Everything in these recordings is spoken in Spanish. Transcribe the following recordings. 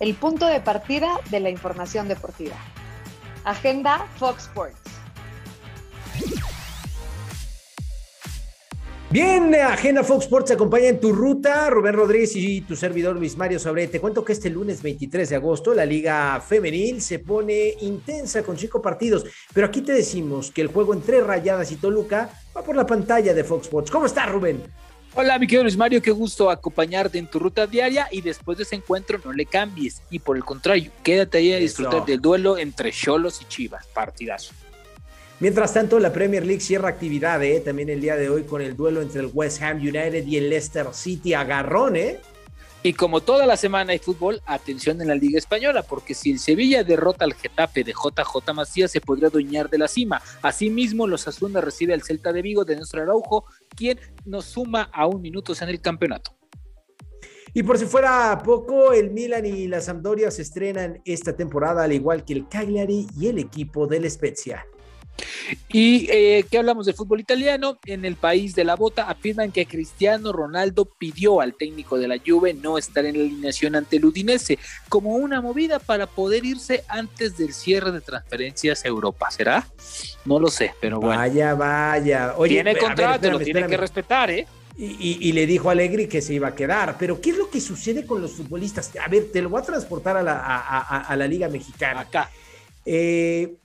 el punto de partida de la información deportiva. Agenda Fox Sports. Bien, Agenda Fox Sports acompaña en tu ruta. Rubén Rodríguez y tu servidor Luis Mario Sobre. Te cuento que este lunes 23 de agosto la Liga Femenil se pone intensa con cinco partidos. Pero aquí te decimos que el juego entre Rayadas y Toluca va por la pantalla de Fox Sports. ¿Cómo estás, Rubén? Hola, mi querido Luis Mario, qué gusto acompañarte en tu ruta diaria y después de ese encuentro no le cambies y por el contrario, quédate ahí a disfrutar del duelo entre Cholos y Chivas, partidazo. Mientras tanto, la Premier League cierra actividad, ¿eh? también el día de hoy con el duelo entre el West Ham United y el Leicester City. Agarrón, ¿eh? Y como toda la semana hay fútbol, atención en la Liga Española, porque si el Sevilla derrota al Getafe de JJ Macías, se podría adueñar de la cima. Asimismo, los Asuna recibe al Celta de Vigo de nuestro Araujo, quien nos suma a un minuto en el campeonato. Y por si fuera poco, el Milan y la Sampdoria se estrenan esta temporada, al igual que el Cagliari y el equipo del Spezia. Y eh, ¿qué hablamos del fútbol italiano? En el país de la bota afirman que Cristiano Ronaldo pidió al técnico de la Juve no estar en la alineación ante el Udinese como una movida para poder irse antes del cierre de transferencias a Europa. ¿Será? No lo sé, pero bueno. Vaya, vaya. Oye, tiene contrato, lo tiene que respetar, ¿eh? Y, le dijo a Allegri que se iba a quedar. Pero, ¿qué es lo que sucede con los futbolistas? A ver, te lo voy a transportar a la, a la Liga Mexicana. Acá. Eh,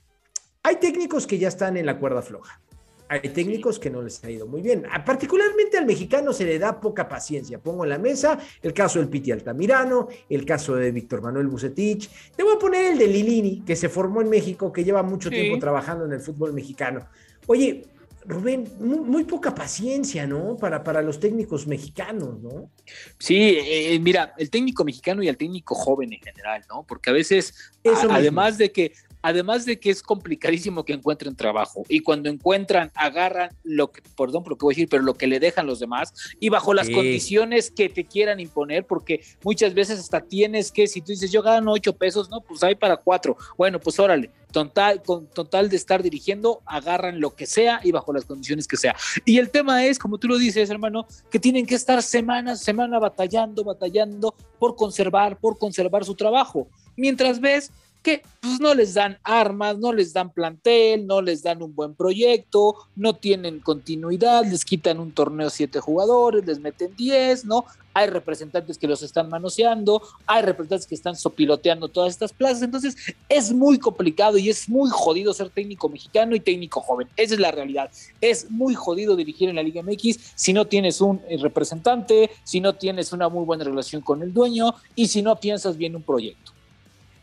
hay técnicos que ya están en la cuerda floja. Hay técnicos que no les ha ido muy bien. Particularmente al mexicano se le da poca paciencia. Pongo en la mesa el caso del Piti Altamirano, el caso de Víctor Manuel Bucetich. Te voy a poner el de Lilini, que se formó en México, que lleva mucho tiempo trabajando en el fútbol mexicano. Oye, Rubén, muy, poca paciencia, ¿no? Para, para los técnicos mexicanos, ¿no? Sí, eh, mira, el técnico mexicano y el técnico joven en general, ¿no? Porque a veces, además de que Además de que es complicadísimo que encuentren trabajo y cuando encuentran, agarran lo que, perdón por lo que voy a decir, pero lo que le dejan los demás y bajo las condiciones que te quieran imponer, porque muchas veces hasta tienes que, si tú dices yo gano ocho pesos, no, pues hay para cuatro. Bueno, pues órale, total, con total de estar dirigiendo, agarran lo que sea y bajo las condiciones que sea. Y el tema es, como tú lo dices, hermano, que tienen que estar semanas, semana batallando, batallando por conservar, por conservar su trabajo. Mientras ves que pues no les dan armas, no les dan plantel, no les dan un buen proyecto, no tienen continuidad, les quitan un torneo siete jugadores, les meten diez, ¿no? Hay representantes que los están manoseando, hay representantes que están sopiloteando todas estas plazas, entonces es muy complicado y es muy jodido ser técnico mexicano y técnico joven, esa es la realidad, es muy jodido dirigir en la Liga MX si no tienes un eh, representante, si no tienes una muy buena relación con el dueño y si no piensas bien un proyecto.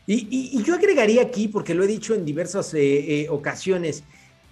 Y, yo agregaría aquí, porque lo he dicho en diversas eh, eh, ocasiones,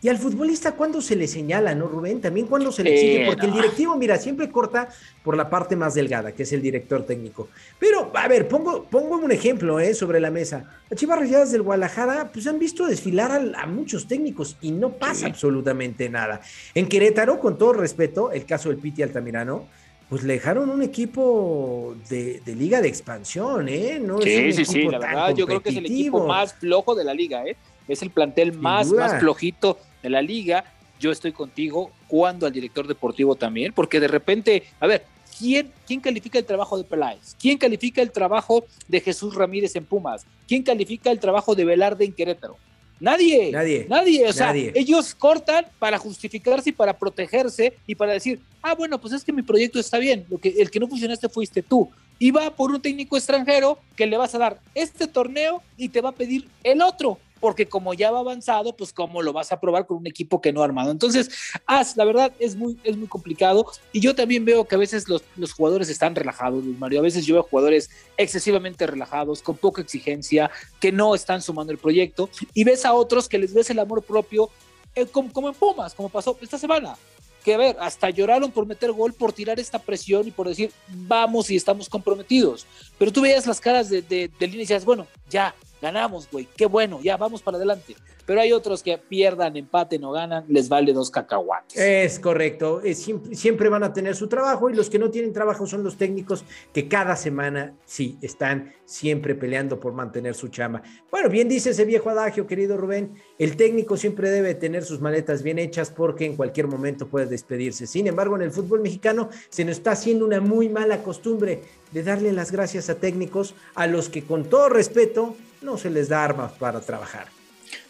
y al futbolista, ¿cuándo se le señala, no, Rubén? También cuando se le exige, porque el directivo, mira, siempre corta por la parte más delgada, que es el director técnico. Pero, a ver, pongo, pongo un ejemplo eh, sobre la mesa. Las Chivas Rayadas del Guadalajara, pues han visto desfilar a, muchos técnicos y no pasa absolutamente nada. En Querétaro, con todo respeto, el caso del Piti Altamirano, pues le dejaron un equipo de, liga de expansión, ¿eh? No sí, sí, sí, la verdad, yo creo que es el equipo más flojo de la liga, ¿eh? Es el plantel más, más flojito de la liga. Yo estoy contigo, cuando al director deportivo también, porque de repente, a ver, ¿quién, ¿quién califica el trabajo de Peláez? ¿Quién califica el trabajo de Jesús Ramírez en Pumas? ¿Quién califica el trabajo de Velarde en Querétaro? Nadie. Nadie. Nadie. O sea, ellos cortan para justificarse y para protegerse y para decir, ah, bueno, pues es que mi proyecto está bien. Lo que, el que no funcionaste fuiste tú. Y va por un técnico extranjero que le vas a dar este torneo y te va a pedir el otro porque como ya va avanzado, pues cómo lo vas a probar con un equipo que no ha armado. Entonces, as, la verdad es muy, es muy complicado y yo también veo que a veces los, los jugadores están relajados, Mario. A veces yo veo jugadores excesivamente relajados, con poca exigencia, que no están sumando el proyecto y ves a otros que les ves el amor propio, eh, como, como en Pumas, como pasó esta semana que a ver, hasta lloraron por meter gol, por tirar esta presión y por decir, vamos y estamos comprometidos. Pero tú veías las caras de, de, de y decías, bueno, ya, ganamos, güey, qué bueno, ya vamos para adelante. Pero hay otros que pierdan, empaten o ganan, les vale dos cacahuates. Es correcto, siempre van a tener su trabajo y los que no tienen trabajo son los técnicos que cada semana sí están siempre peleando por mantener su chamba. Bueno, bien dice ese viejo adagio, querido Rubén, el técnico siempre debe tener sus maletas bien hechas porque en cualquier momento puede despedirse. Sin embargo, en el fútbol mexicano se nos está haciendo una muy mala costumbre de darle las gracias a técnicos a los que con todo respeto no se les da armas para trabajar.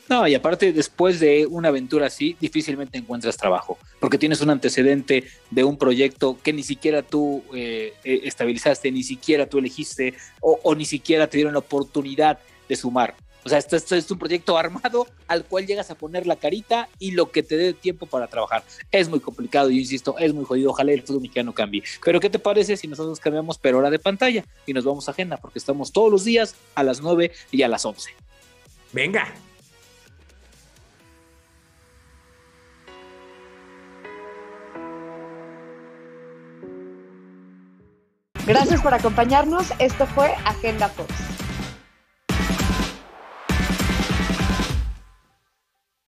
No, y aparte después de una aventura así, difícilmente encuentras trabajo, porque tienes un antecedente de un proyecto que ni siquiera tú eh, eh, estabilizaste, ni siquiera tú elegiste o, ni siquiera te dieron la oportunidad de sumar. O sea, esto, es un proyecto armado al cual llegas a poner la carita y lo que te dé tiempo para trabajar. Es muy complicado, yo insisto, es muy jodido. Ojalá el fútbol mexicano cambie. Pero, ¿qué te parece si nosotros cambiamos pero hora de pantalla y nos vamos a agenda? Porque estamos todos los días a las 9 y a las 11. Venga. Gracias por acompañarnos. Esto fue Agenda Fox.